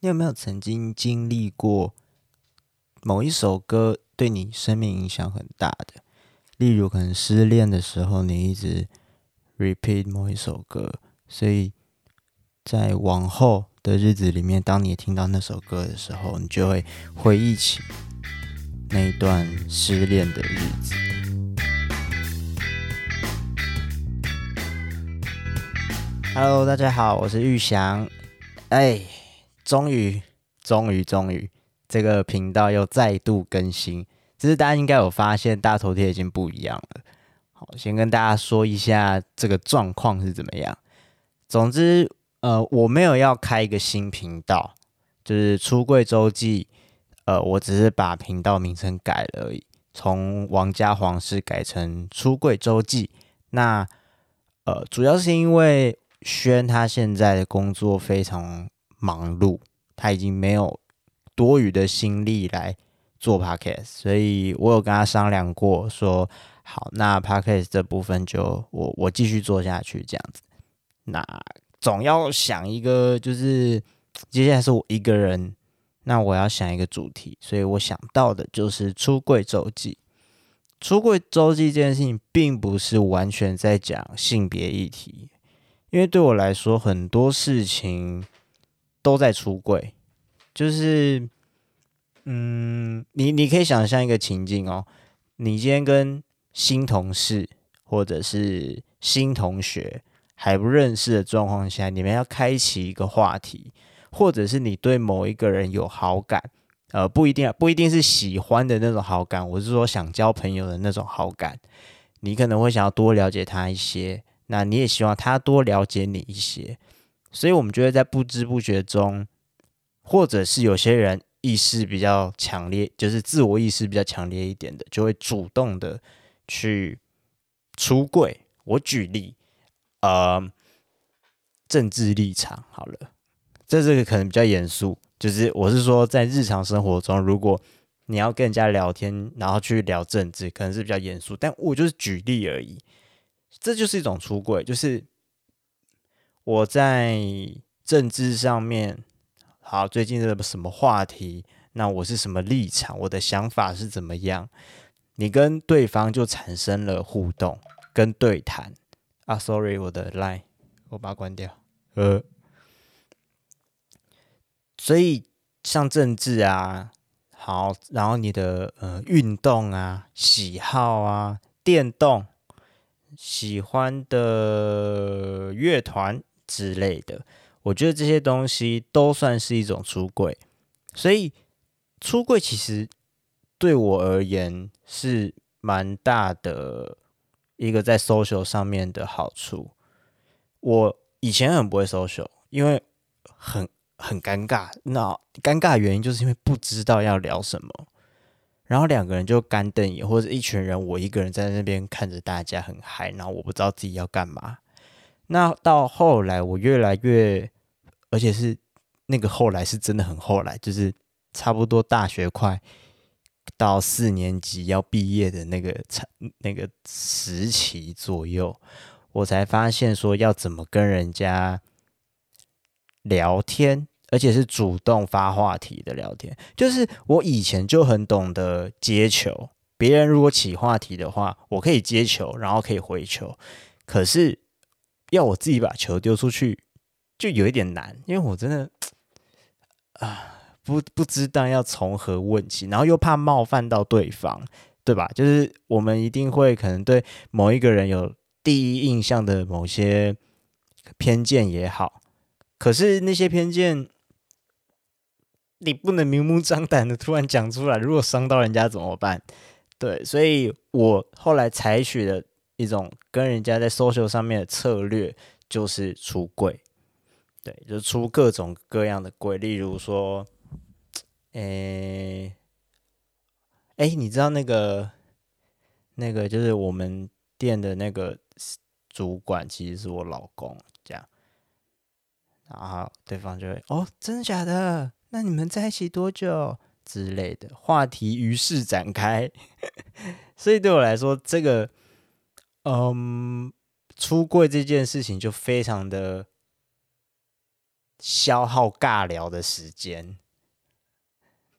你有没有曾经经历过某一首歌对你生命影响很大的？例如，可能失恋的时候，你一直 repeat 某一首歌，所以在往后的日子里面，当你听到那首歌的时候，你就会回忆起那一段失恋的日子。Hello，大家好，我是玉祥。哎，终于，终于，终于，这个频道又再度更新。其实大家应该有发现，大头贴已经不一样了。好，先跟大家说一下这个状况是怎么样。总之，呃，我没有要开一个新频道，就是出柜周记。呃，我只是把频道名称改了而已，从王家皇室改成出柜周记。那，呃，主要是因为轩他现在的工作非常忙碌，他已经没有多余的心力来。做 podcast，所以我有跟他商量过，说好，那 podcast 这部分就我我继续做下去这样子。那总要想一个，就是接下来是我一个人，那我要想一个主题，所以我想到的就是出柜周记。出柜周记这件事情，并不是完全在讲性别议题，因为对我来说，很多事情都在出柜，就是。嗯，你你可以想象一个情境哦，你今天跟新同事或者是新同学还不认识的状况下，你们要开启一个话题，或者是你对某一个人有好感，呃，不一定不一定是喜欢的那种好感，我是说想交朋友的那种好感，你可能会想要多了解他一些，那你也希望他多了解你一些，所以我们就会在不知不觉中，或者是有些人。意识比较强烈，就是自我意识比较强烈一点的，就会主动的去出柜。我举例，呃，政治立场好了，这这个可能比较严肃，就是我是说，在日常生活中，如果你要跟人家聊天，然后去聊政治，可能是比较严肃。但我就是举例而已，这就是一种出柜，就是我在政治上面。好，最近的什么话题？那我是什么立场？我的想法是怎么样？你跟对方就产生了互动跟对谈啊。Sorry，我的 line，我把它关掉。呃，所以像政治啊，好，然后你的呃运动啊、喜好啊、电动、喜欢的乐团之类的。我觉得这些东西都算是一种出柜，所以出柜其实对我而言是蛮大的一个在 social 上面的好处。我以前很不会 social，因为很很尴尬。那尴尬的原因就是因为不知道要聊什么，然后两个人就干瞪眼，或者一群人，我一个人在那边看着大家很嗨，然后我不知道自己要干嘛。那到后来，我越来越。而且是那个后来是真的很后来，就是差不多大学快到四年级要毕业的那个那个时期左右，我才发现说要怎么跟人家聊天，而且是主动发话题的聊天。就是我以前就很懂得接球，别人如果起话题的话，我可以接球，然后可以回球。可是要我自己把球丢出去。就有一点难，因为我真的啊不不知道要从何问起，然后又怕冒犯到对方，对吧？就是我们一定会可能对某一个人有第一印象的某些偏见也好，可是那些偏见你不能明目张胆的突然讲出来，如果伤到人家怎么办？对，所以我后来采取的一种跟人家在 social 上面的策略就是出柜。对，就出各种各样的柜，例如说，诶，诶，你知道那个那个就是我们店的那个主管，其实是我老公，这样，然后对方就会哦，真的假的？那你们在一起多久？之类的话题，于是展开。所以对我来说，这个嗯，出柜这件事情就非常的。消耗尬聊的时间。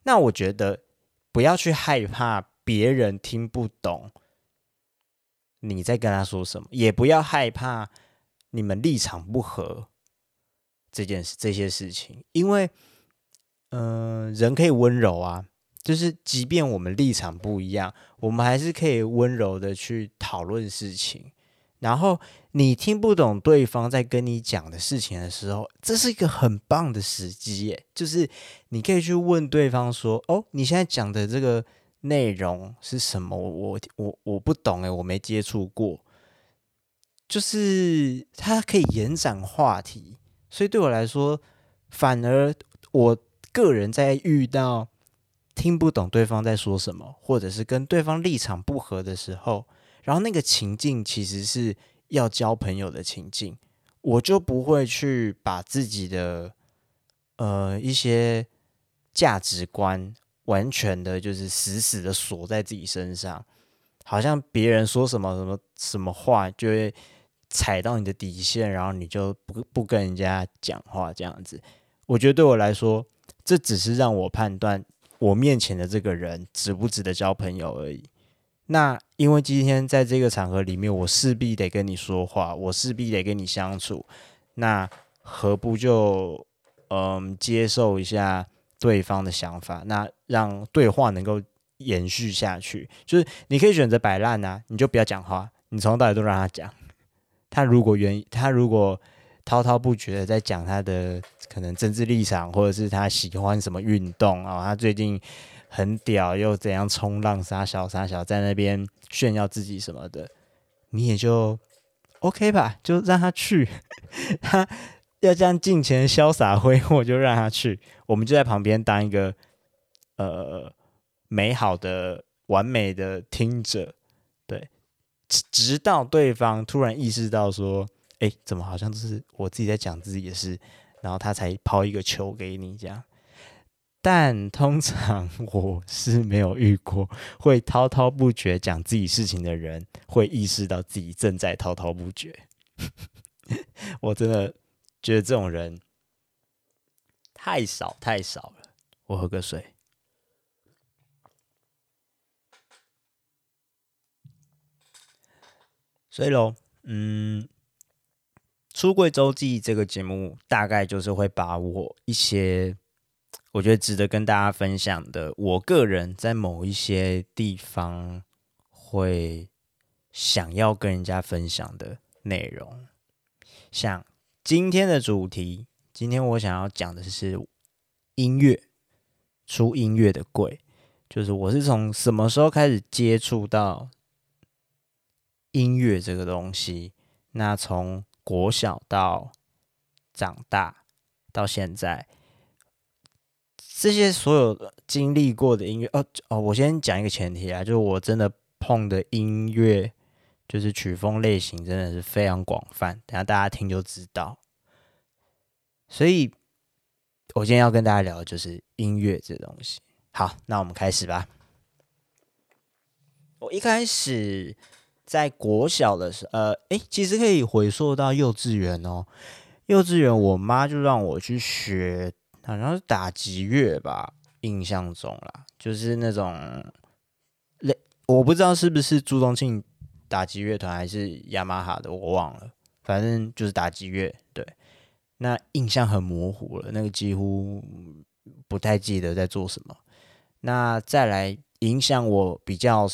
那我觉得不要去害怕别人听不懂你在跟他说什么，也不要害怕你们立场不合这件事这些事情，因为，嗯、人可以温柔啊。就是，即便我们立场不一样，我们还是可以温柔的去讨论事情。然后你听不懂对方在跟你讲的事情的时候，这是一个很棒的时机耶。就是你可以去问对方说：“哦，你现在讲的这个内容是什么？我我我不懂诶，我没接触过。”就是它可以延展话题，所以对我来说，反而我个人在遇到。听不懂对方在说什么，或者是跟对方立场不合的时候，然后那个情境其实是要交朋友的情境，我就不会去把自己的呃一些价值观完全的，就是死死的锁在自己身上，好像别人说什么什么什么话，就会踩到你的底线，然后你就不不跟人家讲话这样子。我觉得对我来说，这只是让我判断。我面前的这个人值不值得交朋友而已。那因为今天在这个场合里面，我势必得跟你说话，我势必得跟你相处。那何不就嗯接受一下对方的想法？那让对话能够延续下去。就是你可以选择摆烂啊，你就不要讲话，你从头到尾都让他讲。他如果愿意，他如果。滔滔不绝的在讲他的可能政治立场，或者是他喜欢什么运动啊、哦，他最近很屌，又怎样冲浪杀小杀小，在那边炫耀自己什么的，你也就 OK 吧，就让他去。他要这样尽情潇洒挥霍，就让他去。我们就在旁边当一个呃美好的、完美的听者，对，直到对方突然意识到说。哎，怎么好像都是我自己在讲自己的事，然后他才抛一个球给你这样。但通常 我是没有遇过会滔滔不绝讲自己事情的人，会意识到自己正在滔滔不绝。我真的觉得这种人太少太少了。我喝个水。所以喽，嗯。出柜周记这个节目，大概就是会把我一些我觉得值得跟大家分享的，我个人在某一些地方会想要跟人家分享的内容。像今天的主题，今天我想要讲的是音乐，出音乐的贵，就是我是从什么时候开始接触到音乐这个东西？那从国小到长大到现在，这些所有经历过的音乐，哦哦，我先讲一个前提啊，就是我真的碰的音乐，就是曲风类型真的是非常广泛，等下大家听就知道。所以，我今天要跟大家聊的就是音乐这东西。好，那我们开始吧。我一开始。在国小的时，呃，诶，其实可以回溯到幼稚园哦。幼稚园，我妈就让我去学，好像是打击乐吧，印象中啦，就是那种，类，我不知道是不是朱宗庆打击乐团还是雅马哈的，我忘了，反正就是打击乐。对，那印象很模糊了，那个几乎不太记得在做什么。那再来影响我比较。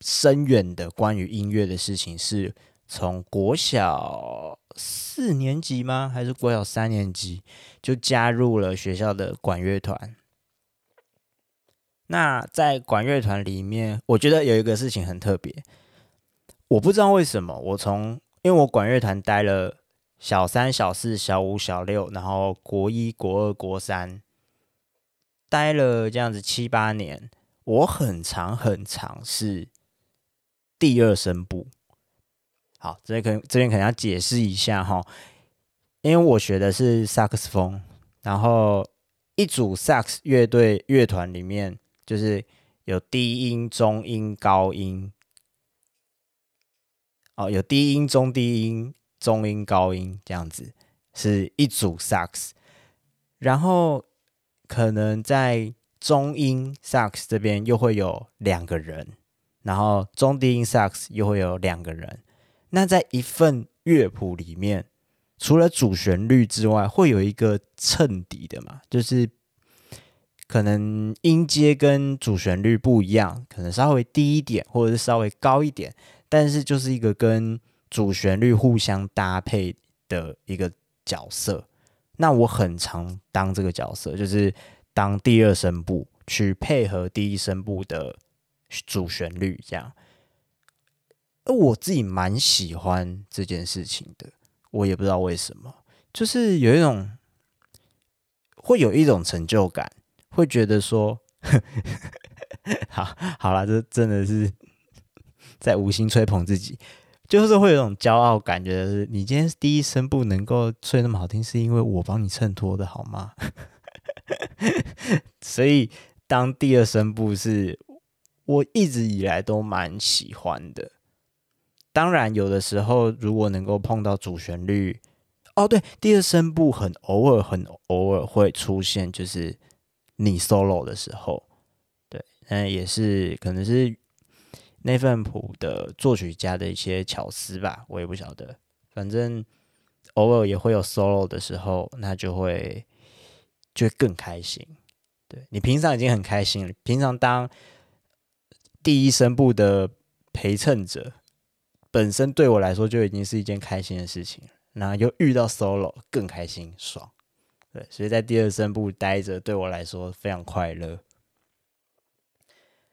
深远的关于音乐的事情，是从国小四年级吗？还是国小三年级就加入了学校的管乐团？那在管乐团里面，我觉得有一个事情很特别，我不知道为什么，我从因为我管乐团待了小三、小四、小五、小六，然后国一、国二、国三，待了这样子七八年，我很长很长是。第二声部，好，这边可这边可能要解释一下哈，因为我学的是萨克斯风，然后一组萨克斯乐队乐团里面就是有低音、中音、高音，哦，有低音、中低音、中音、高音这样子，是一组萨克斯。然后可能在中音萨克斯这边又会有两个人，然后中低音萨克斯又会有两个人。那在一份乐谱里面，除了主旋律之外，会有一个衬底的嘛，就是可能音阶跟主旋律不一样，可能稍微低一点，或者是稍微高一点，但是就是一个跟主旋律互相搭配的一个角色。那我很常当这个角色，就是当第二声部去配合第一声部的主旋律，这样。而我自己蛮喜欢这件事情的，我也不知道为什么，就是有一种会有一种成就感，会觉得说，好好啦，这真的是 在无心吹捧自己。就是会有一种骄傲感觉，是你今天第一声部能够吹那么好听，是因为我帮你衬托的好吗？所以当第二声部是我一直以来都蛮喜欢的。当然，有的时候如果能够碰到主旋律，哦，对，第二声部很偶尔、很偶尔会出现，就是你 solo 的时候，对，嗯，也是可能是。那份谱的作曲家的一些巧思吧，我也不晓得。反正偶尔也会有 solo 的时候，那就会就会更开心。对，你平常已经很开心了，平常当第一声部的陪衬者，本身对我来说就已经是一件开心的事情了。那又遇到 solo，更开心爽。对，所以在第二声部待着，对我来说非常快乐。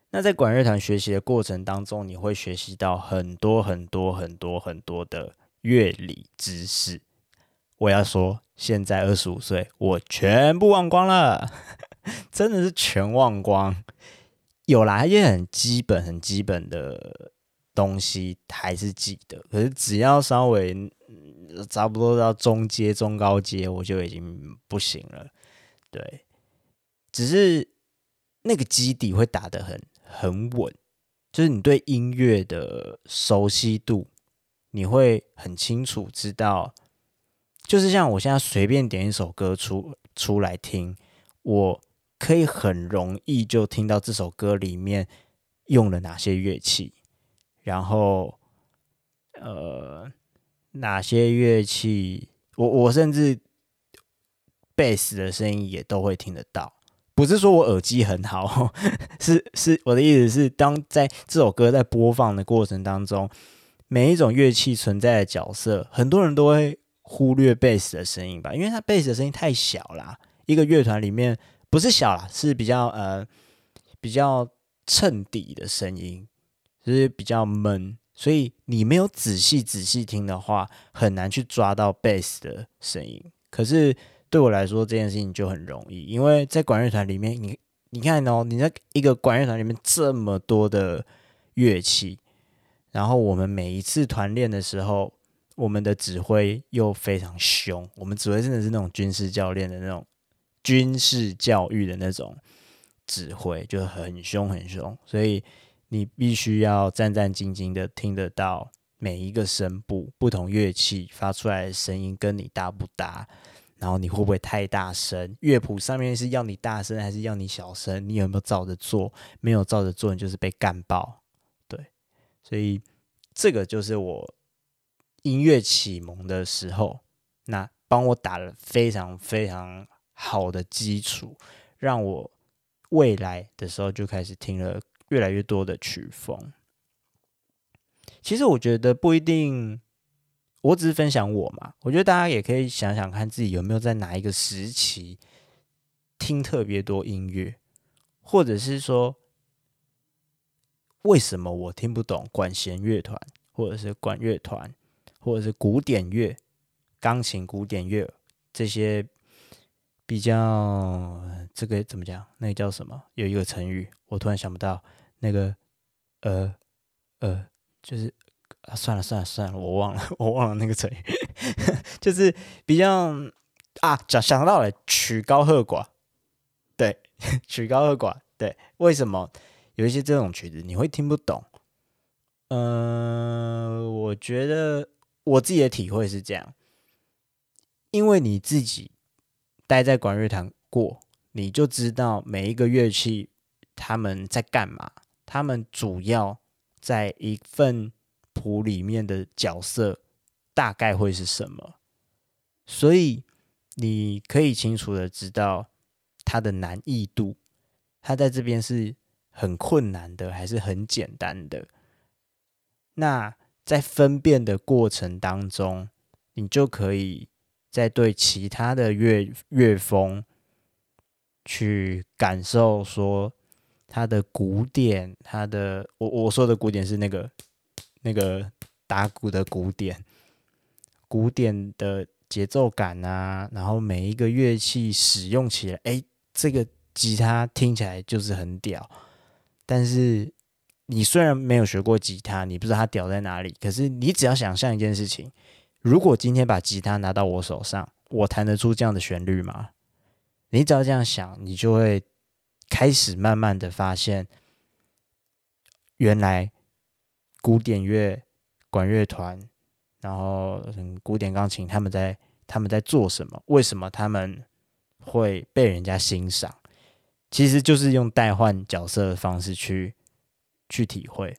那在管乐团学习的过程当中，你会学习到很多很多很多很多的乐理知识。我要说，现在二十五岁，我全部忘光了，真的是全忘光。有啦，一些很基本、很基本的东西还是记得，可是只要稍微、差不多到中阶、中高阶，我就已经不行了。对，只是那个基底会打得很。很稳，就是你对音乐的熟悉度，你会很清楚知道，就是像我现在随便点一首歌出出来听，我可以很容易就听到这首歌里面用了哪些乐器，然后呃哪些乐器，我我甚至贝斯的声音也都会听得到。不是说我耳机很好，是是我的意思是，当在这首歌在播放的过程当中，每一种乐器存在的角色，很多人都会忽略贝斯的声音吧，因为它贝斯的声音太小啦。一个乐团里面不是小啦，是比较呃比较衬底的声音，就是比较闷，所以你没有仔细仔细听的话，很难去抓到贝斯的声音。可是。对我来说，这件事情就很容易，因为在管乐团里面，你你看哦，你在一个管乐团里面这么多的乐器，然后我们每一次团练的时候，我们的指挥又非常凶，我们指挥真的是那种军事教练的那种军事教育的那种指挥，就很凶很凶，所以你必须要战战兢兢的听得到每一个声部，不同乐器发出来的声音跟你搭不搭。然后你会不会太大声？乐谱上面是要你大声还是要你小声？你有没有照着做？没有照着做，你就是被干爆。对，所以这个就是我音乐启蒙的时候，那帮我打了非常非常好的基础，让我未来的时候就开始听了越来越多的曲风。其实我觉得不一定。我只是分享我嘛，我觉得大家也可以想想看自己有没有在哪一个时期听特别多音乐，或者是说为什么我听不懂管弦乐团，或者是管乐团，或者是古典乐、钢琴、古典乐这些比较这个怎么讲？那个叫什么？有一个成语，我突然想不到，那个呃呃，就是。啊，算了算了算了，我忘了，我忘了那个成语，就是比较啊，想想到了曲高和寡，对，曲高和寡，对，为什么有一些这种曲子你会听不懂？嗯、我觉得我自己的体会是这样，因为你自己待在管乐团过，你就知道每一个乐器他们在干嘛，他们主要在一份谱里面的角色大概会是什么，所以你可以清楚的知道它的难易度，它在这边是很困难的还是很简单的。那在分辨的过程当中，你就可以在对其他的乐乐风去感受，说它的鼓点，它的我我说的鼓点是那个那个打鼓的鼓点，鼓点的节奏感啊，然后每一个乐器使用起来，哎，这个吉他听起来就是很屌，但是。你虽然没有学过吉他，你不知道它屌在哪里，可是你只要想象一件事情：如果今天把吉他拿到我手上，我弹得出这样的旋律吗？你只要这样想，你就会开始慢慢的发现，原来古典乐管乐团，然后古典钢琴，他们在他们在做什么？为什么他们会被人家欣赏？其实就是用代换角色的方式去。去体会，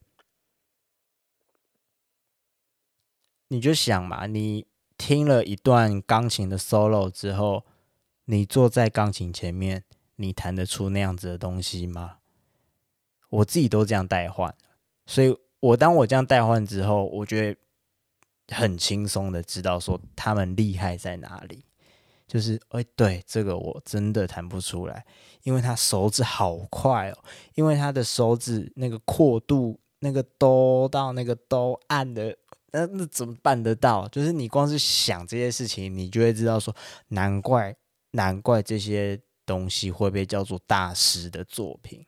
你就想嘛，你听了一段钢琴的 solo 之后，你坐在钢琴前面，你弹得出那样子的东西吗？我自己都这样代换，所以我当我这样代换之后，我觉得很轻松的知道说他们厉害在哪里。就是，哎，对，这个我真的弹不出来，因为他手指好快哦，因为他的手指那个阔度，那个哆到那个哆按的，那那怎么办得到？就是你光是想这些事情，你就会知道说，难怪，难怪这些东西会被叫做大师的作品。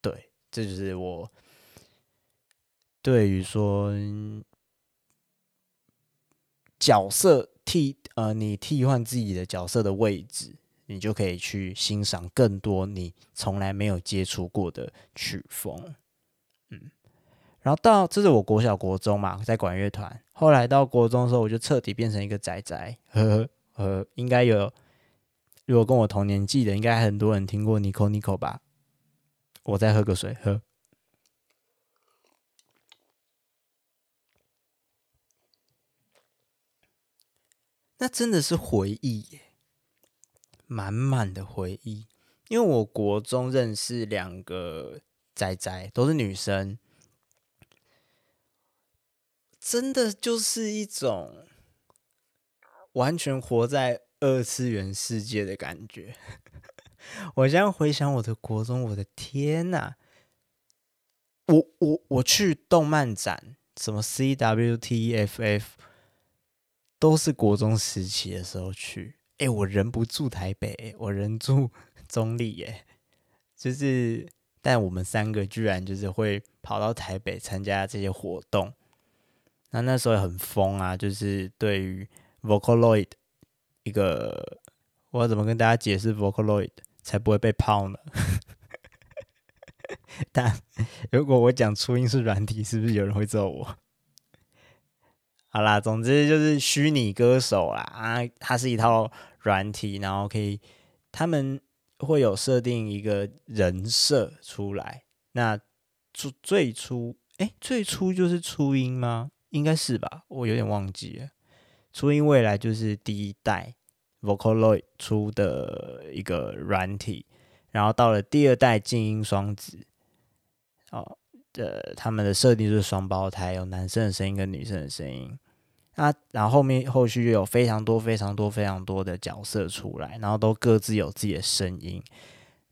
对，这就是我对于说角色。替呃，你替换自己的角色的位置，你就可以去欣赏更多你从来没有接触过的曲风。然后到这是我国小国中嘛，在管乐团。后来到国中的时候，我就彻底变成一个宅宅。呵呵呵，应该有，如果跟我同年纪的，应该很多人听过 Nico Nico 吧？我再喝个水，喝。那真的是回忆耶，满满的回忆。因为我国中认识两个仔仔，都是女生，真的就是一种完全活在二次元世界的感觉。我现在回想我的国中，我的天哪！我我我去动漫展，什么 CWTFF。都是国中时期的时候去，哎、我人不住台北，我人住中坜，耶。就是，但我们三个居然就是会跑到台北参加这些活动，那那时候很疯啊，就是对于 Vocaloid 一个，我要怎么跟大家解释 Vocaloid 才不会被泡呢？但如果我讲初音是软体，是不是有人会揍我？好啦，总之就是虚拟歌手啦啊，它是一套软体，然后可以他们会有设定一个人设出来。那最最初，哎、最初就是初音吗？应该是吧，我有点忘记了。初音未来就是第一代 Vocaloid 出的一个软体，然后到了第二代静音双子，哦，呃，他们的设定就是双胞胎，有男生的声音跟女生的声音。那然后后面后续又有非常多非常多非常多的角色出来，然后都各自有自己的声音。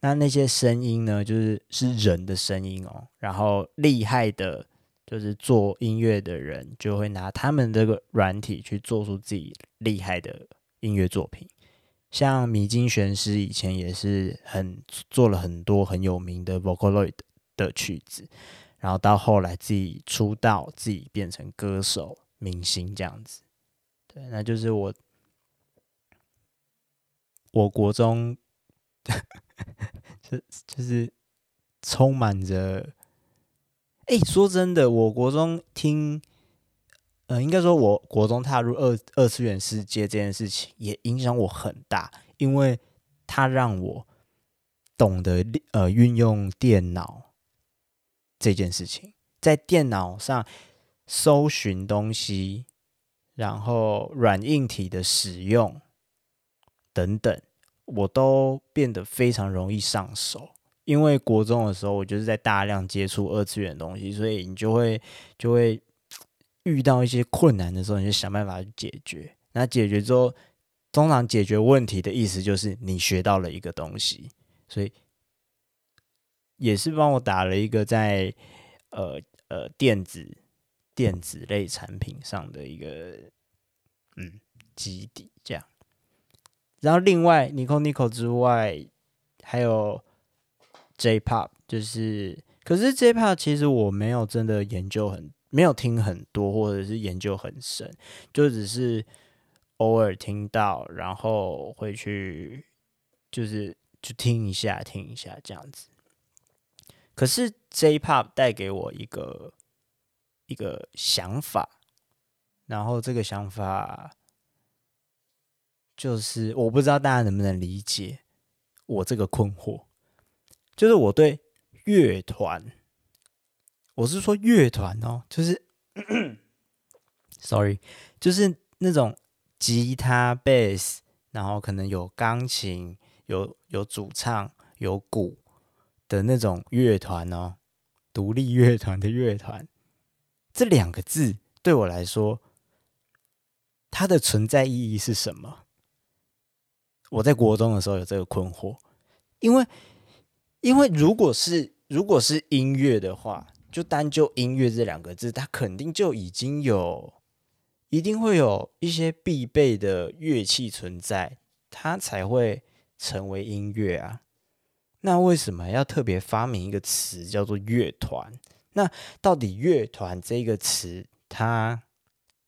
那那些声音呢，就是是人的声音哦。然后厉害的，就是做音乐的人就会拿他们这个软体去做出自己厉害的音乐作品。像米津玄师以前也是很做了很多很有名的 Vocaloid 的曲子，然后到后来自己出道，自己变成歌手。明星这样子，对，那就是我，我国中，就就是充满着，哎，说真的，我国中听呃，应该说我国中踏入二二次元世界这件事情也影响我很大，因为它让我懂得呃运用电脑这件事情，在电脑上搜寻东西，然后软硬体的使用等等，我都变得非常容易上手。因为国中的时候，我就是在大量接触二次元的东西，所以你就会就会。遇到一些困难的时候，你就想办法去解决。那解决之后，通常解决问题的意思就是你学到了一个东西，所以也是帮我打了一个在呃呃电子电子类产品上的一个嗯基底。这样，然后另外 Nico Nico 之外，还有 J-Pop，就是可是 J-Pop 其实我没有真的研究很。没有听很多，或者是研究很深，就只是偶尔听到，然后会去，就是就听一下，听一下这样子。可是 J-Pop 带给我一个一个想法，然后这个想法就是我不知道大家能不能理解我这个困惑，就是我对乐团。我是说乐团哦，就是，sorry，就是那种吉他、贝斯，然后可能有钢琴、有有主唱、有鼓的那种乐团哦，独立乐团的乐团，这两个字对我来说，它的存在意义是什么？我在国中的时候有这个困惑，因为因为如果是如果是音乐的话。就单就音乐这两个字，它肯定就已经有，一定会有一些必备的乐器存在，它才会成为音乐啊。那为什么要特别发明一个词叫做乐团？那到底乐团这个词它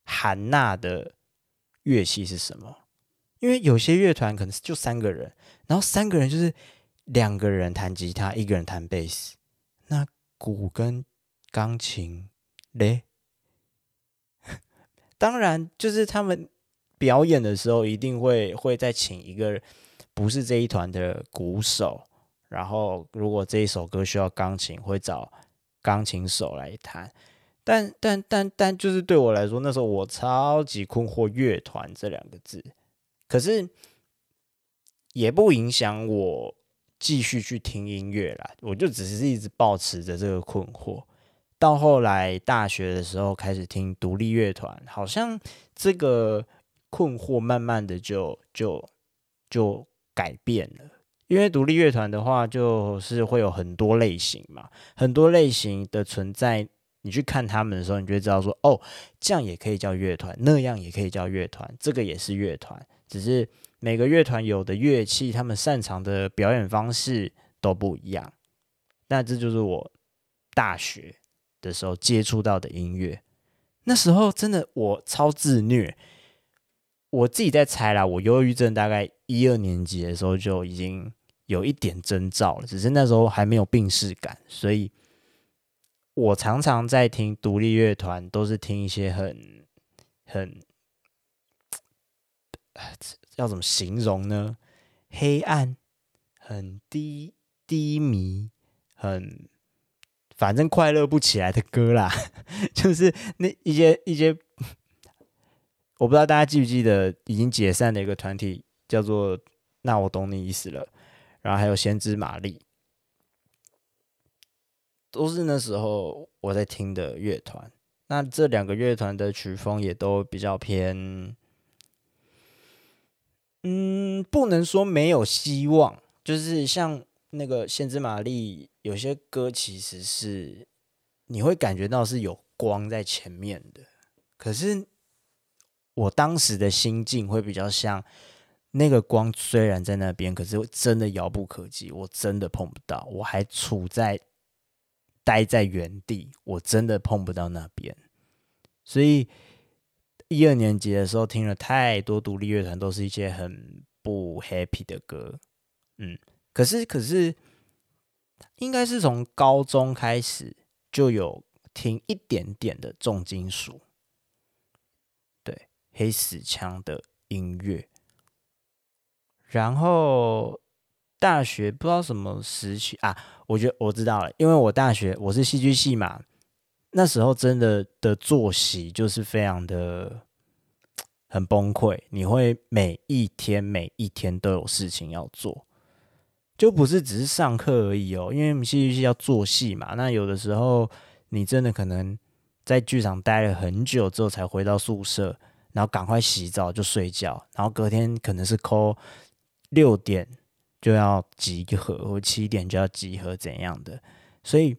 含纳的乐器是什么？因为有些乐团可能就三个人，然后三个人就是两个人弹吉他，一个人弹贝斯，那鼓跟钢琴嘞，当然就是他们表演的时候一定会会再请一个不是这一团的鼓手，然后如果这一首歌需要钢琴，会找钢琴手来弹。但但但但就是对我来说，那时候我超级困惑“乐团”这两个字，可是也不影响我继续去听音乐啦。我就只是一直保持着这个困惑。到后来大学的时候开始听独立乐团，好像这个困惑慢慢的就就就改变了。因为独立乐团的话，就是会有很多类型嘛，很多类型的存在。你去看他们的时候，你就会知道说，哦，这样也可以叫乐团，那样也可以叫乐团，这个也是乐团。只是每个乐团有的乐器，他们擅长的表演方式都不一样。那这就是我大学的时候接触到的音乐，那时候真的我超自虐，我自己在猜啦。我忧郁症大概一二年级的时候就已经有一点征兆了，只是那时候还没有病逝感，所以我常常在听独立乐团，都是听一些很很要怎么形容呢？黑暗、很低低迷、很。反正快乐不起来的歌啦，就是那一些一些，我不知道大家记不记得已经解散的一个团体叫做“那我懂你意思了”，然后还有先知玛丽，都是那时候我在听的乐团。那这两个乐团的曲风也都比较偏，嗯，不能说没有希望，就是像。那个先知玛丽有些歌其实是你会感觉到是有光在前面的，可是我当时的心境会比较像那个光虽然在那边，可是真的遥不可及，我真的碰不到，我还处在待在原地，我真的碰不到那边。所以一二年级的时候听了太多独立乐团，都是一些很不 happy 的歌，嗯。可是，可是，应该是从高中开始就有听一点点的重金属，对黑死腔的音乐。然后大学不知道什么时期啊，我觉得我知道了，因为我大学我是戏剧系嘛，那时候真的的作息就是非常的很崩溃，你会每一天每一天都有事情要做，就不是只是上课而已哦，因为我们戏剧系要做戏嘛，那有的时候你真的可能在剧场待了很久之后才回到宿舍，然后赶快洗澡就睡觉，然后隔天可能是扣。六点就要集合，或七点就要集合，怎样的？所以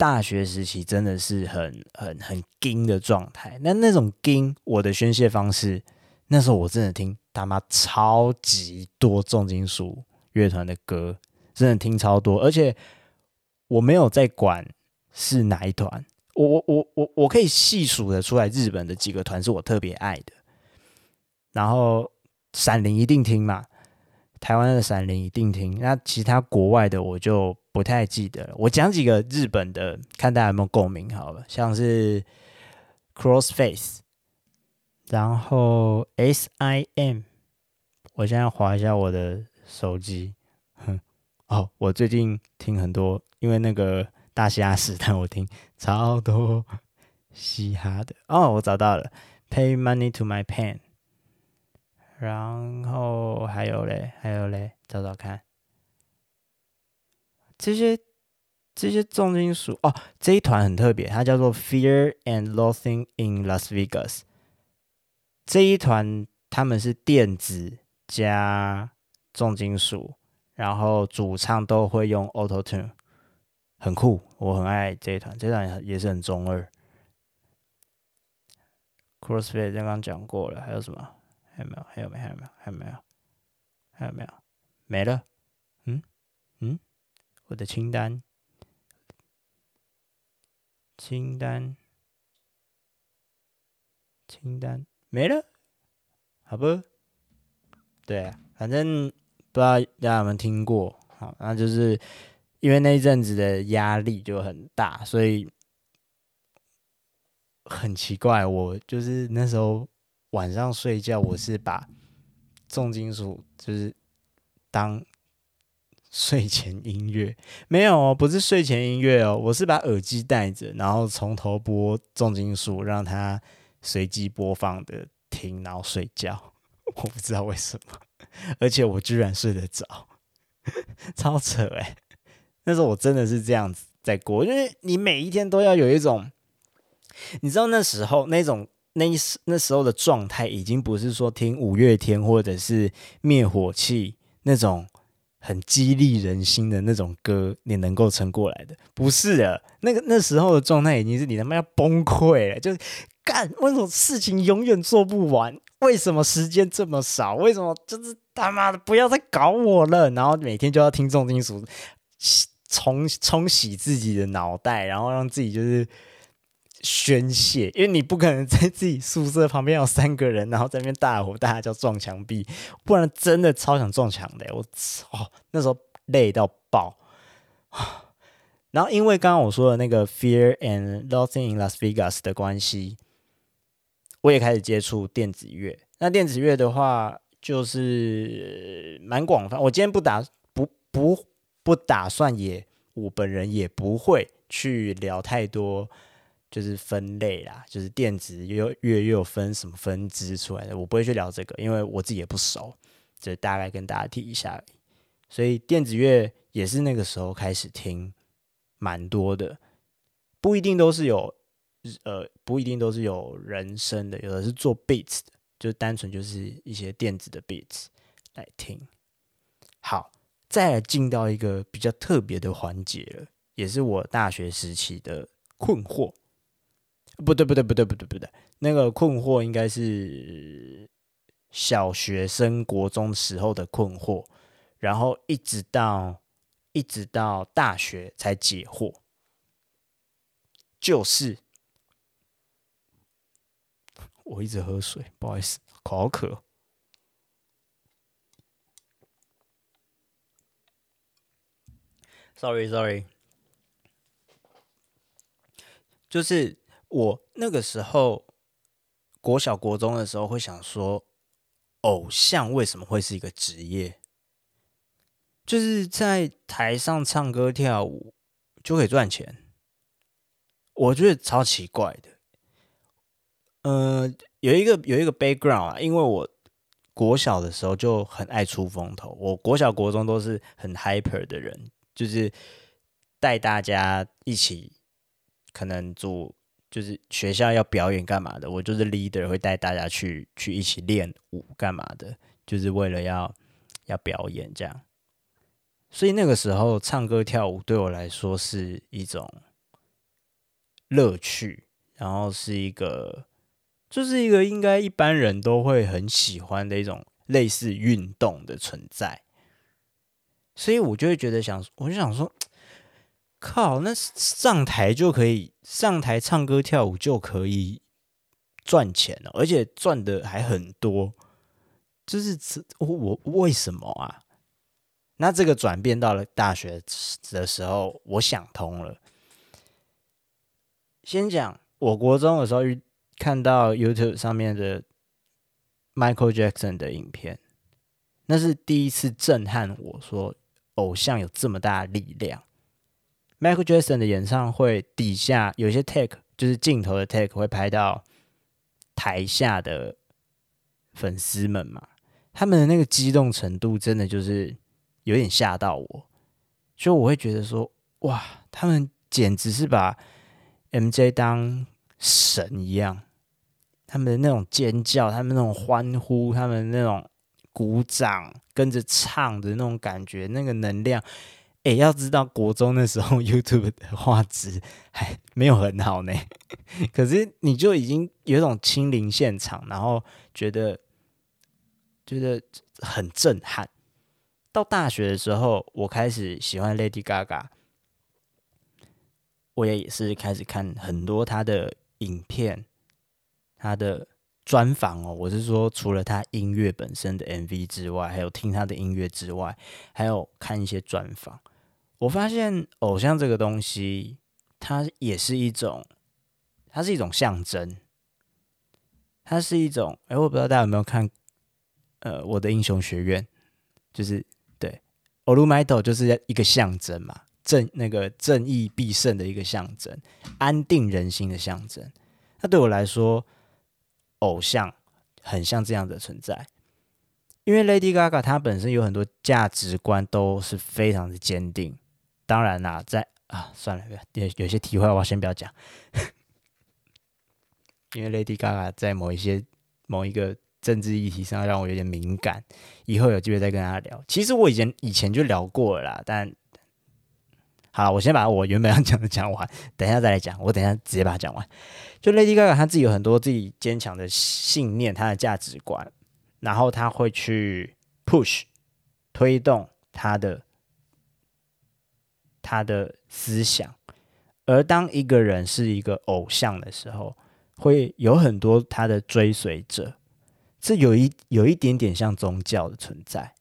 大学时期真的是很很很惊的状态。那那种惊，我的宣泄方式，那时候我真的听他妈超级多重金属乐团的歌，真的听超多，而且我没有在管是哪一团，我我我我我可以细数的出来，日本的几个团是我特别爱的，然后闪灵一定听嘛。台湾的闪灵一定听，那其他国外的我就不太记得了。我讲几个日本的，看大家有没有共鸣好了，像是 Crossface，然后 S.I.M。我现在滑一下我的手机，哼，哦，我最近听很多，因为那个大嘻哈时代，我听超多嘻哈的。哦，我找到了，Pay Money to My Pen。然后还有嘞，还有嘞，找找看，这些这些重金属哦，这一团很特别，它叫做 Fear and Loathing in Las Vegas。这一团他们是电子加重金属，然后主唱都会用 Auto Tune，很酷，我很爱这一团，这一团也是很中二。Crossfade 刚刚讲过了，还有什么？还有没有？还有没有？还有没有？还有没有？还有没有？没了。嗯嗯，我的清单，清单，清单没了。好不？对，反正不知道大家有没有听过。好，那就是因为那一阵子的压力就很大，所以很奇怪。我就是那时候。晚上睡觉，我是把重金属就是当睡前音乐，没有哦，不是睡前音乐哦，我是把耳机戴着，然后从头播重金属，让它随机播放的听，然后睡觉。我不知道为什么，而且我居然睡得着，超扯哎！那时候我真的是这样子在过，因为你每一天都要有一种，你知道那时候那种。那时那时候的状态已经不是说听五月天或者是灭火器那种很激励人心的那种歌，你能够撑过来的，不是的。那个那时候的状态已经是你他妈要崩溃了，就干，为什么事情永远做不完？为什么时间这么少？为什么就是他妈的不要再搞我了？然后每天就要听重金属，冲冲洗自己的脑袋，然后让自己就是。宣泄，因为你不可能在自己宿舍旁边有三个人，然后在那边大吼大叫撞墙壁，不然真的超想撞墙的。我操，那时候累到爆。然后因为刚刚我说的那个 Fear and Loathing in Las Vegas 的关系，我也开始接触电子乐。那电子乐的话，就是蛮广泛。我今天不打不不不打算也，我本人也不会去聊太多。就是分类啦，就是电子乐乐又有分什么分支出来的，我不会去聊这个，因为我自己也不熟，就大概跟大家提一下而已。所以电子乐也是那个时候开始听蛮多的，不一定都是有呃，不一定都是有人声的，有的是做 beats 的，就单纯就是一些电子的 beats 来听。好，再来进到一个比较特别的环节了，也是我大学时期的困惑。不对，不对，不对，不对，不对，那个困惑应该是小学生、国中时候的困惑，然后一直到一直到大学才解惑，就是我一直喝水，不好意思，口好渴。Sorry，Sorry，就是。我那个时候国小国中的时候会想说，偶像为什么会是一个职业？就是在台上唱歌跳舞就可以赚钱，我觉得超奇怪的。呃，有一个有一个 background 啊，因为我国小的时候就很爱出风头，我国小国中都是很 hyper 的人，就是带大家一起，可能组就是学校要表演干嘛的，我就是 leader，会带大家去去一起练舞干嘛的，就是为了要要表演这样。所以那个时候唱歌跳舞对我来说是一种乐趣，然后是一个。就是一个应该一般人都会很喜欢的一种类似运动的存在，所以我就会觉得想，我就想说，靠，那上台就可以上台唱歌跳舞就可以赚钱了，而且赚的还很多，就是我我为什么啊？那这个转变到了大学的时候，我想通了。先讲我国中的时候。看到 YouTube 上面的 Michael Jackson 的影片，那是第一次震撼我说偶像有这么大的力量。Michael Jackson 的演唱会底下有些 take，就是镜头的 take 会拍到台下的粉丝们嘛，他们的那个激动程度真的就是有点吓到我，所以我会觉得说哇，他们简直是把 MJ 当神一样。他们的那种尖叫，他们那种欢呼，他们那种鼓掌，跟着唱的那种感觉，那个能量，哎，要知道国中那时候 YouTube 的画质还没有很好呢，可是你就已经有一种亲临现场，然后觉得觉得很震撼。到大学的时候，我开始喜欢 Lady Gaga，我也是开始看很多她的影片。他的专访哦，我是说，除了他音乐本身的 MV 之外，还有听他的音乐之外，还有看一些专访。我发现偶像这个东西，它也是一种，它是一种象征，它是一种。哎，我不知道大家有没有看，呃，我的英雄学院，就是对，オールマイト就是一个象征嘛，正那个正义必胜的一个象征，安定人心的象征。那对我来说。偶像很像这样的存在，因为 Lady Gaga 她本身有很多价值观都是非常的坚定。 当然啦，在啊，算了，有有些题外话先不要讲，因为 Lady Gaga 在某一些某一个政治议题上让我有点敏感，以后有机会再跟她聊。其实我以前以前就聊过了啦，但好，我先把我原本要讲的讲完，等一下再来讲。我等一下直接把它讲完。就 Lady Gaga，她自己有很多自己坚强的信念，她的价值观，然后她会去 push 推动她的他的思想。而当一个人是一个偶像的时候，会有很多他的追随者，这有一有一点点像宗教的存在。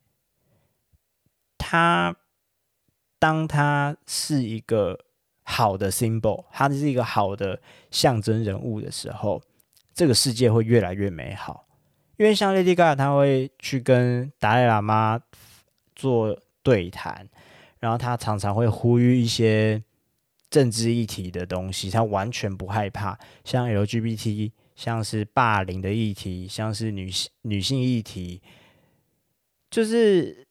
他当他是一个。好的 symbol，他是一个好的象征人物的时候，这个世界会越来越美好。因为像 Lady Gaga，他会去跟达赖喇嘛做对谈，然后他常常会呼吁一些政治议题的东西，他完全不害怕。像 LGBT，像是霸凌的议题，像是女性女性议题，就是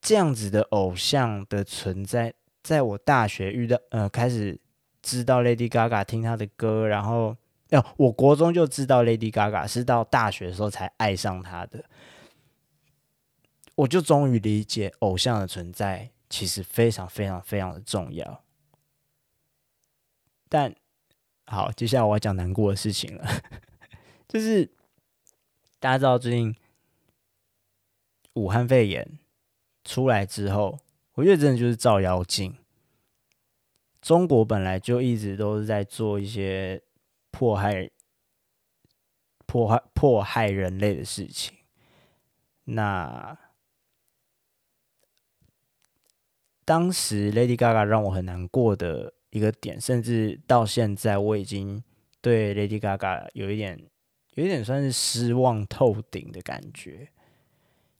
这样子的偶像的存在。在我大学遇到，呃，开始知道 Lady Gaga，听她的歌，然后，呃，我国中就知道 Lady Gaga，是到大学的时候才爱上她的。我就终于理解偶像的存在其实非常非常非常的重要。但好，接下来我要讲难过的事情了，就是大家知道最近武汉肺炎出来之后。我觉得真的就是照妖镜。中国本来就一直都是在做一些迫害、迫害、迫害人类的事情。那当时 Lady Gaga 让我很难过的一个点，甚至到现在我已经对 Lady Gaga 有一点，有一点算是失望透顶的感觉。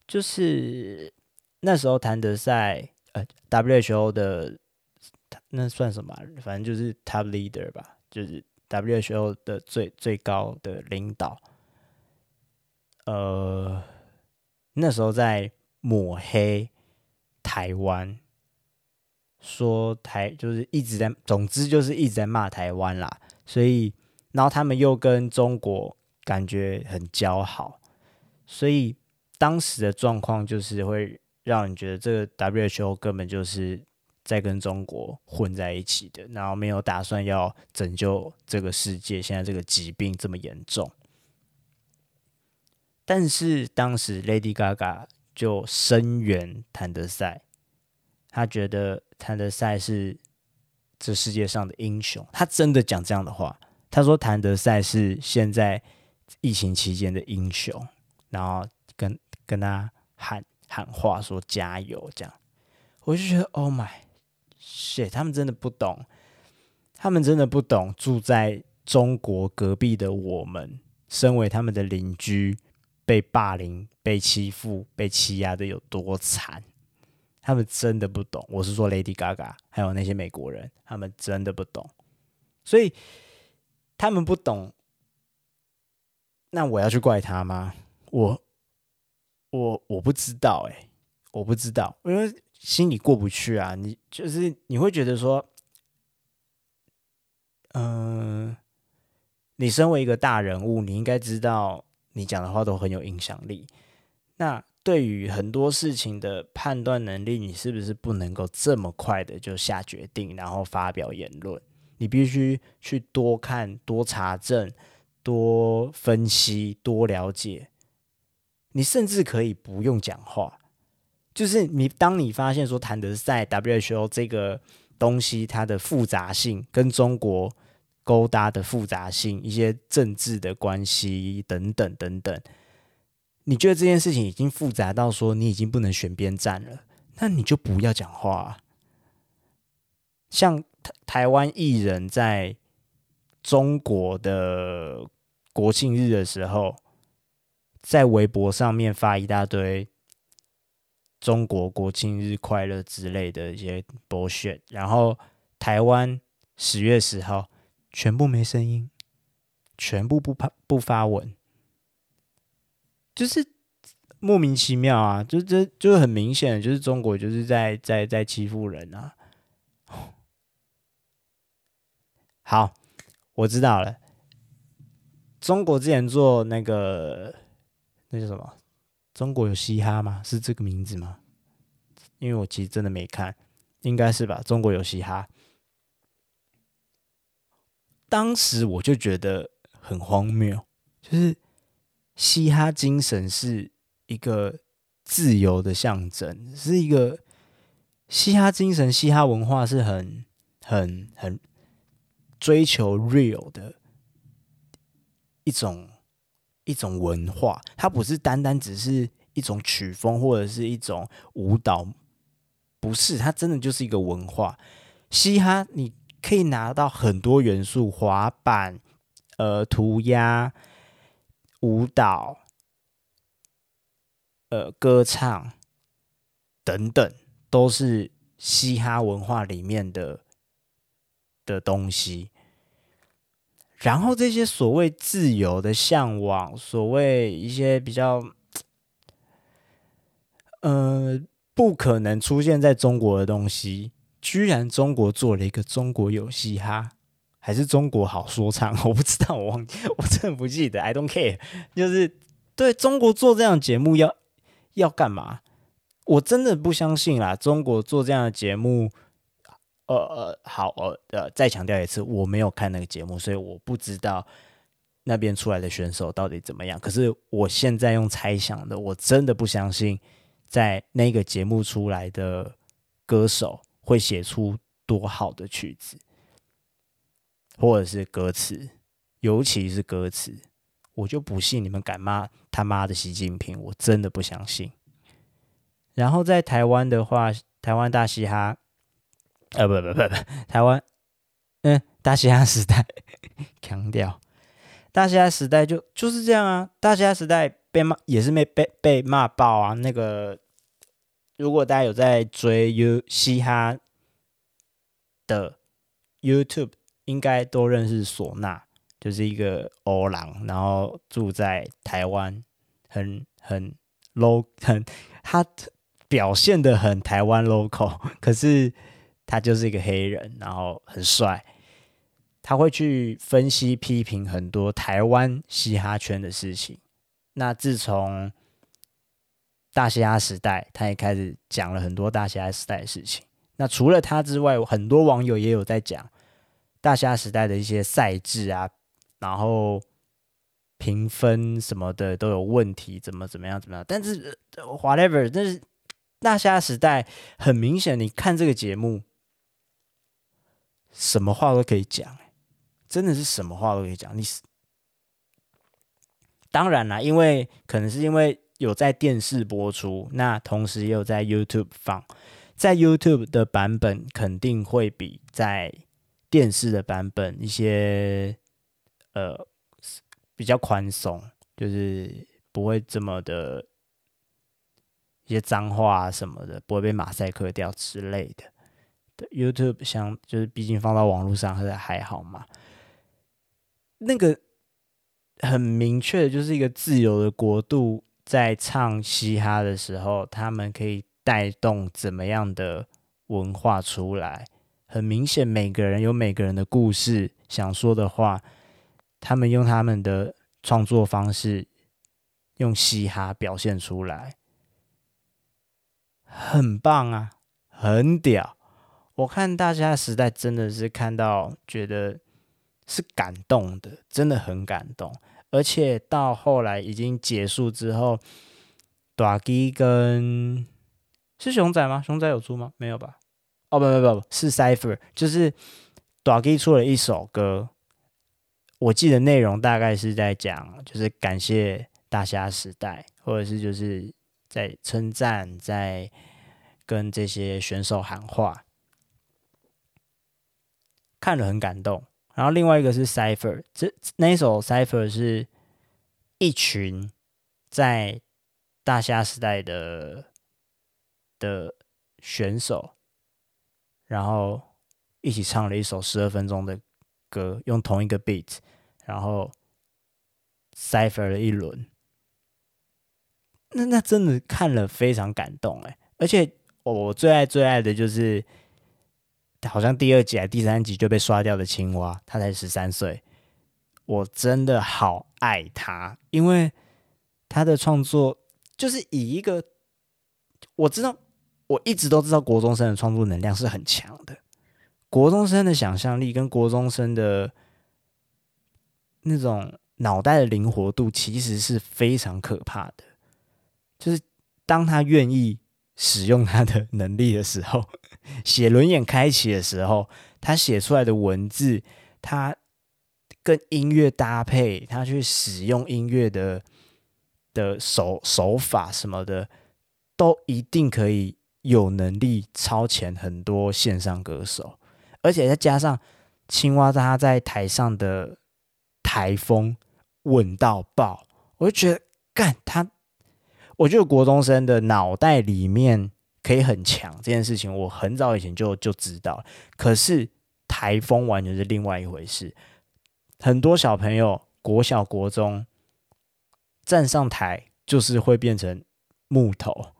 就是那时候谭德赛，呃，WHO 的那算什么？反正就是 Top Leader 吧，就是 WHO 的最最高的领导。呃，那时候在抹黑台湾，说台就是一直在，总之就是一直在骂台湾啦。所以，然后他们又跟中国感觉很交好，所以当时的状况就是会让你觉得这个 WHO 根本就是在跟中国混在一起的，然后没有打算要拯救这个世界。现在这个疾病这么严重。但是当时 Lady Gaga 就声援谭德赛，他觉得谭德赛是这世界上的英雄，他真的讲这样的话。他说谭德赛是现在疫情期间的英雄，然后跟跟他喊喊话说加油这样。我就觉得 Oh my shit，他们真的不懂，他们真的不懂住在中国隔壁的我们，身为他们的邻居。被霸凌、被欺负、被欺压的有多惨？他们真的不懂。我是说，Lady Gaga 还有那些美国人，他们真的不懂。所以他们不懂，那我要去怪他吗？我我我不知道，哎，我不知道，因为心里过不去啊。你就是你会觉得说，嗯、你身为一个大人物，你应该知道。你讲的话都很有影响力，那对于很多事情的判断能力，你是不是不能够这么快的就下决定，然后发表言论？你必须去多看、多查证、多分析、多了解。你甚至可以不用讲话，就是你当你发现说谭德赛 WHO 这个东西它的复杂性跟中国。勾搭的复杂性，一些政治的关系等等等等，你觉得这件事情已经复杂到说你已经不能选边站了，那你就不要讲话。像台台湾艺人，在中国的国庆日的时候，在微博上面发一大堆“中国国庆日快乐”之类的一些 bullshit，然后台湾十月十号。全部没声音，全部不发不发文，就是莫名其妙啊！就这就，很明显，就是中国就是在在在欺负人啊！好，我知道了。中国之前做那个那叫什么？中国有嘻哈吗？是这个名字吗？因为我其实真的没看，应该是吧？中国有嘻哈。当时我就觉得很荒谬，就是嘻哈精神是一个自由的象征，是一个嘻哈精神、嘻哈文化是很、很、很追求 real 的一种一种文化。它不是单单只是一种曲风或者是一种舞蹈，不是，它真的就是一个文化。嘻哈，你。可以拿到很多元素，滑板、呃，涂鸦、舞蹈、呃，歌唱等等，都是嘻哈文化里面的的东西。然后这些所谓自由的向往，所谓一些比较，呃，不可能出现在中国的东西。居然中国做了一个中国有嘻哈，还是中国好说唱？我不知道，我忘记，我真的不记得。I don't care。就是对中国做这样的节目要要干嘛？我真的不相信啦！中国做这样的节目，呃呃，好呃呃，再强调一次，我没有看那个节目，所以我不知道那边出来的选手到底怎么样。可是我现在用猜想的，我真的不相信，在那个节目出来的歌手。会写出多好的曲子，或者是歌词，尤其是歌词，我就不信你们敢骂他妈的习近平，我真的不相信。然后在台湾的话，台湾大嘻哈，呃，不不不不，台湾，嗯，大嘻哈时代，强调，大嘻哈时代就就是这样啊，大嘻哈时代被骂也是没被被骂爆啊。那个如果大家有在追 U 嘻哈的 YouTube，应该都认识唢呐，就是一个欧郎，然后住在台湾，很很 low，很他表现得很台湾 local，可是他就是一个黑人，然后很帅。他会去分析批评很多台湾嘻哈圈的事情。那自从大嘻哈时代，他也开始讲了很多大嘻哈时代的事情。那除了他之外，很多网友也有在讲大虾时代的一些赛制啊，然后评分什么的都有问题，怎么怎么样怎么样。但是 whatever，但是大虾时代很明显，你看这个节目，什么话都可以讲。真的是什么话都可以讲，你是当然啦，因为可能是因为有在电视播出，那同时也有在 YouTube 放，在 YouTube 的版本肯定会比在电视的版本一些呃比较宽松，就是不会这么的一些脏话啊什么的不会被马赛克掉之类的。，YouTube 像就是毕竟放到网络上还是还好嘛。那个很明确的，就是一个自由的国度，在唱嘻哈的时候，他们可以带动怎么样的文化出来？很明显，每个人有每个人的故事想说的话，他们用他们的创作方式，用嘻哈表现出来，很棒啊，很屌！我看大家时代真的是看到觉得。是感动的，真的很感动。而且到后来已经结束之后，大基跟是熊仔吗？熊仔有出吗？没有吧？哦，不不不，是 Cypher，就是大基出了一首歌。我记得内容大概是在讲，就是感谢大虾时代，或者是就是在称赞，在跟这些选手喊话，看了很感动。然后另外一个是 Cypher，这那一首 Cypher 是一群在大虾时代的的选手，然后一起唱了一首十二分钟的歌，用同一个 beat，然后 Cypher 了一轮，那那真的看了非常感动哎，而且我最爱最爱的就是。好像第二集还第三集就被刷掉的青蛙，他才十三岁，我真的好爱他，因为他的创作就是以一个我知道，我一直都知道国中生的创作能量是很强的，国中生的想象力跟国中生的那种脑袋的灵活度其实是非常可怕的，就是当他愿意使用他的能力的时候。写轮眼开启的时候，他写出来的文字，他跟音乐搭配，他去使用音乐的的手手法什么的，都一定可以有能力超前很多线上歌手，而且再加上青蛙在他在台上的台风稳到爆，我就觉得干他，我觉得国中生的脑袋里面。可以很强这件事情，我很早以前就就知道。可是台风完全是另外一回事。很多小朋友国小国中站上台，就是会变成木头。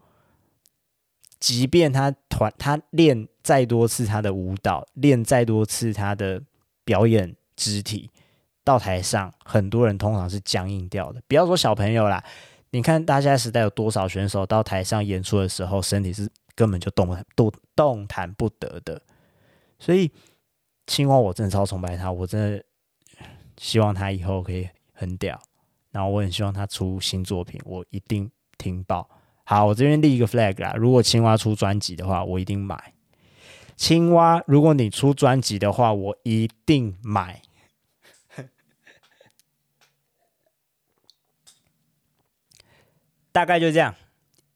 即便他团他练再多次他的舞蹈，练再多次他的表演肢体，到台上，很多人通常是僵硬掉的。不要说小朋友啦。你看，大家时代有多少选手到台上演出的时候，身体是根本就动弹动动弹不得的。所以青蛙，我真的超崇拜他，我真的希望他以后可以很屌。然后我很希望他出新作品，我一定听爆。好，我这边立一个 flag 啦，如果青蛙出专辑的话，我一定买。青蛙，如果你出专辑的话，我一定买。大概就这样，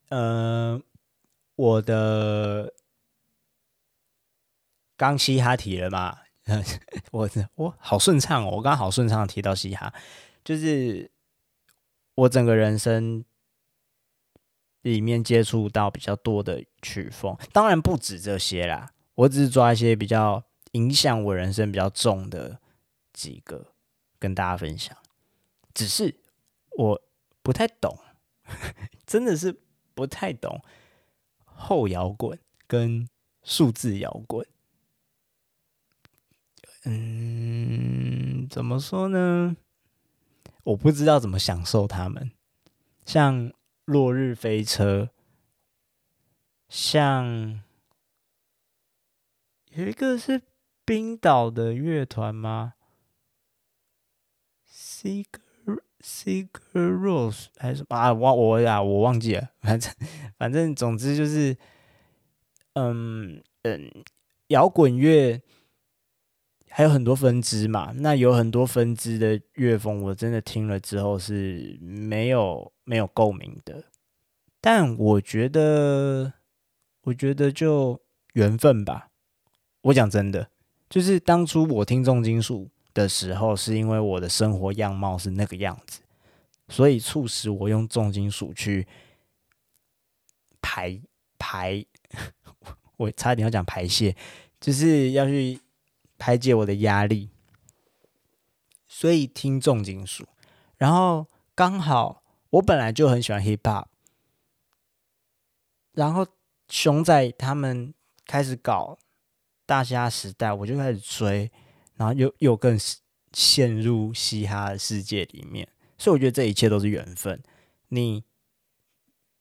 嗯、呃，我的刚嘻哈提了嘛，我我好顺畅哦，我刚好顺畅提到嘻哈，就是我整个人生里面接触到比较多的曲风，当然不止这些啦，我只是抓一些比较影响我人生比较重的几个跟大家分享，只是我不太懂，真的是不太懂后摇滚跟数字摇滚。嗯，怎么说呢？我不知道怎么享受他们，像落日飞车，像有一个是冰岛的乐团吗？Sigur Sigur Rose 还是啊？我我呀，我忘记了。反正反正总之就是，嗯嗯，摇滚乐。还有很多分支嘛，那有很多分支的乐风，我真的听了之后是没有没有共鸣的。但我觉得，我觉得就缘分吧。我讲真的，就是当初我听重金属的时候，是因为我的生活样貌是那个样子，所以促使我用重金属去排排，我差点要讲排泄，就是要去。排解我的压力，所以听重金属。然后刚好我本来就很喜欢 hip hop，然后熊仔他们开始搞大虾时代，我就开始追，然后又又更陷入嘻哈的世界里面。所以我觉得这一切都是缘分。你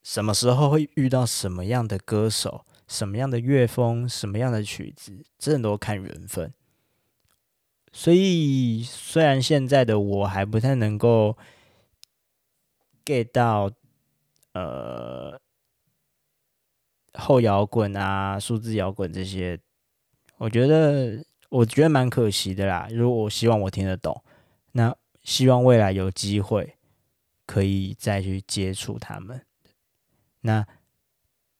什么时候会遇到什么样的歌手、什么样的乐风、什么样的曲子，真的都看缘分。所以，虽然现在的我还不太能够 get 到，呃，后摇滚啊、数字摇滚这些，我觉得我觉得蛮可惜的啦。如果我希望我听得懂，那希望未来有机会可以再去接触他们。那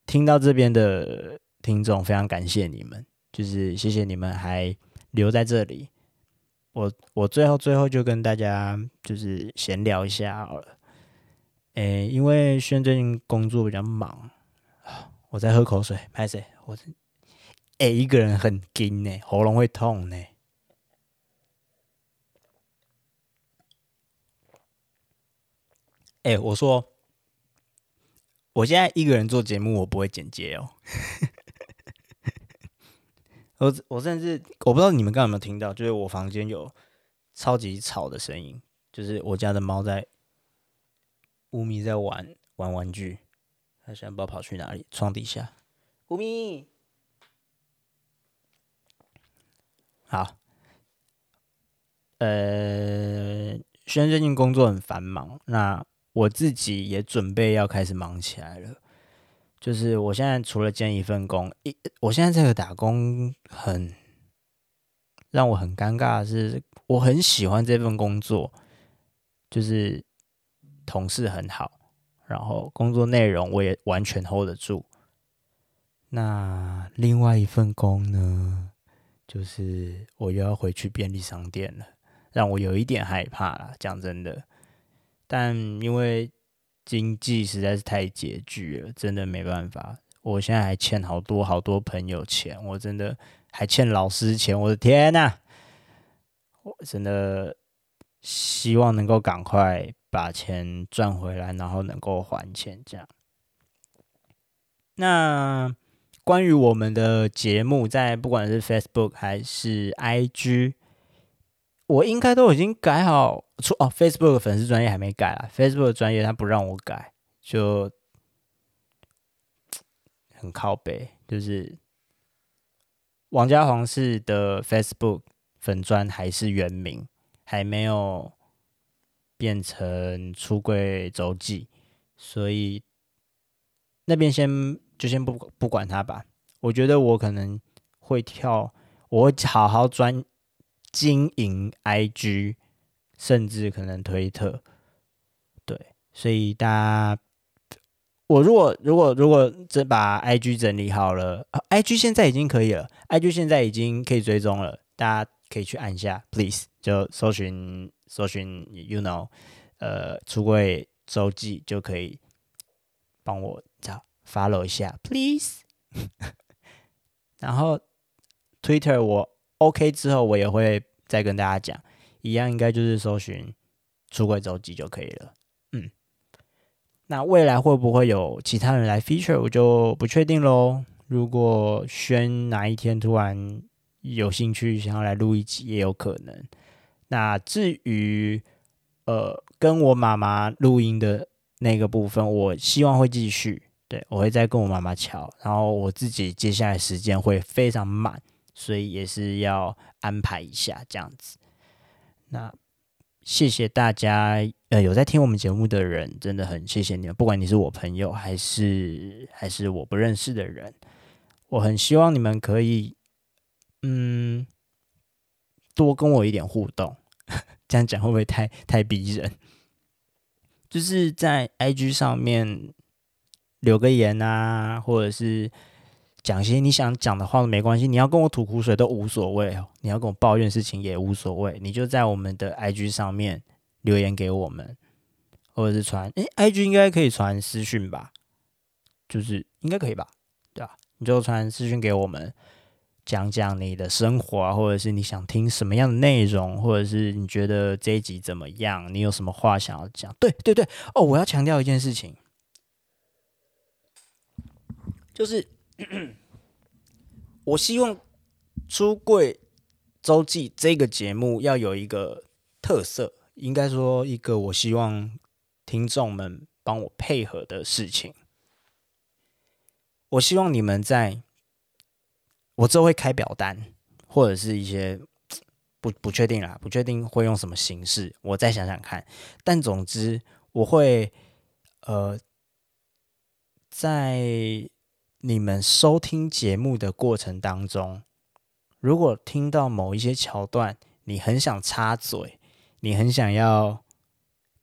听到这边的听众，非常感谢你们，就是谢谢你们还留在这里。我我最后最后就跟大家就是闲聊一下好了，诶、因为轩最近工作比较忙，我在喝口水，拍谁？我诶、一个人很紧呢，喉咙会痛呢。诶、欸，我说，我现在一个人做节目，我不会剪接哦。我我甚至我不知道你们刚有没有听到，就是我房间有超级吵的声音，就是我家的猫在乌咪在玩玩玩具，他现在不知道跑去哪里，床底下。乌咪，好，呃，虽然最近工作很繁忙，那我自己也准备要开始忙起来了。就是我现在除了兼一份工，一我现在这个打工很让我很尴尬的是，我很喜欢这份工作，就是同事很好，然后工作内容我也完全 hold 得住。那另外一份工呢，就是我又要回去便利商店了，让我有一点害怕了。讲真的，但因为。经济实在是太拮据了，真的没办法。我现在还欠好多好多朋友钱，我真的还欠老师钱。我的天呐！我真的希望能够赶快把钱赚回来，然后能够还钱。这样。那关于我们的节目，在不管是 Facebook 还是 IG。我应该都已经改好，出哦，Facebook 粉丝专业还没改啊，Facebook 专业他不让我改，就很靠北，就是王家皇室的 Facebook 粉砖还是原名，还没有变成出柜周记，所以那边先就先不不管他吧。我觉得我可能会跳，我会好好专。经营 IG，甚至可能推特，对，所以大家，我如果如果如果这把 IG 整理好了，，IG 现在已经可以了，IG 现在已经可以追踪了，大家可以去按一下，please 就搜寻搜寻，you know，呃，出柜周记就可以帮我找 follow 一下，please。然后 Twitter 我 OK 之后，我也会再跟大家讲，一样应该就是搜寻出柜周记就可以了。嗯，那未来会不会有其他人来 feature，我就不确定喽。如果轩哪一天突然有兴趣想要来录一集，也有可能。那至于呃跟我妈妈录音的那个部分，我希望会继续。对，我会再跟我妈妈乔，然后我自己接下来时间会非常满，所以也是要安排一下这样子。那谢谢大家，呃，有在听我们节目的人，真的很谢谢你们，不管你是我朋友还是还是我不认识的人，我很希望你们可以，嗯，多跟我一点互动。这样讲会不会太太逼人？就是在 IG 上面。留个言啊，或者是讲些你想讲的话都没关系。你要跟我吐苦水都无所谓哦，你要跟我抱怨事情也无所谓。你就在我们的 IG 上面留言给我们，或者是传，诶，IG 应该可以传私讯吧？就是应该可以吧？对吧？你就传私讯给我们，讲讲你的生活啊，或者是你想听什么样的内容，或者是你觉得这一集怎么样？你有什么话想要讲？对对对，哦，我要强调一件事情。就是，我希望《出柜周记》这个节目要有一个特色，应该说一个我希望听众们帮我配合的事情。我希望你们在，我之后会开表单，或者是一些不不确定啦，不确定会用什么形式，我再想想看。但总之，我会呃在。你们收听节目的过程当中，如果听到某一些桥段，你很想插嘴，你很想要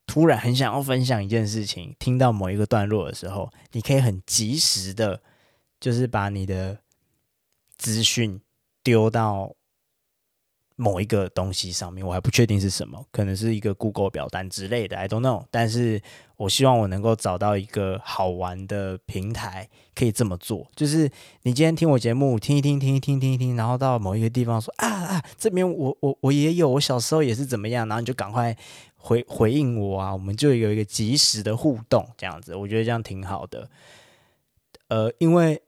突然很想要分享一件事情，听到某一个段落的时候，你可以很及时的，就是把你的资讯丢到。某一个东西上面，我还不确定是什么，可能是一个 Google 表单之类的，I don't know。但是我希望我能够找到一个好玩的平台，可以这么做。就是你今天听我节目，听一听，听一听，听一听，然后到某一个地方说啊啊，这边我我我也有，我小时候也是怎么样，然后你就赶快回回应我啊，我们就有一个即时的互动，这样子，我觉得这样挺好的。呃，因为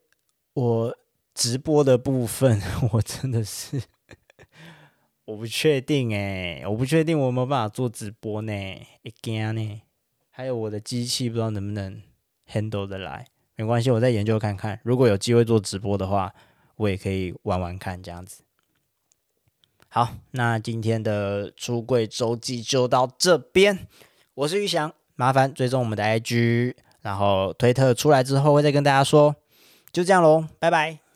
我直播的部分，我真的是。我不确定哎，我不确定我有没有办法做直播呢，一惊呢。还有我的机器不知道能不能 handle 得来，没关系，我再研究看看。如果有机会做直播的话，我也可以玩玩看这样子。好，那今天的出柜周记就到这边。我是玉祥，麻烦追踪我们的 IG，然后推特出来之后会再跟大家说。就这样喽，拜拜。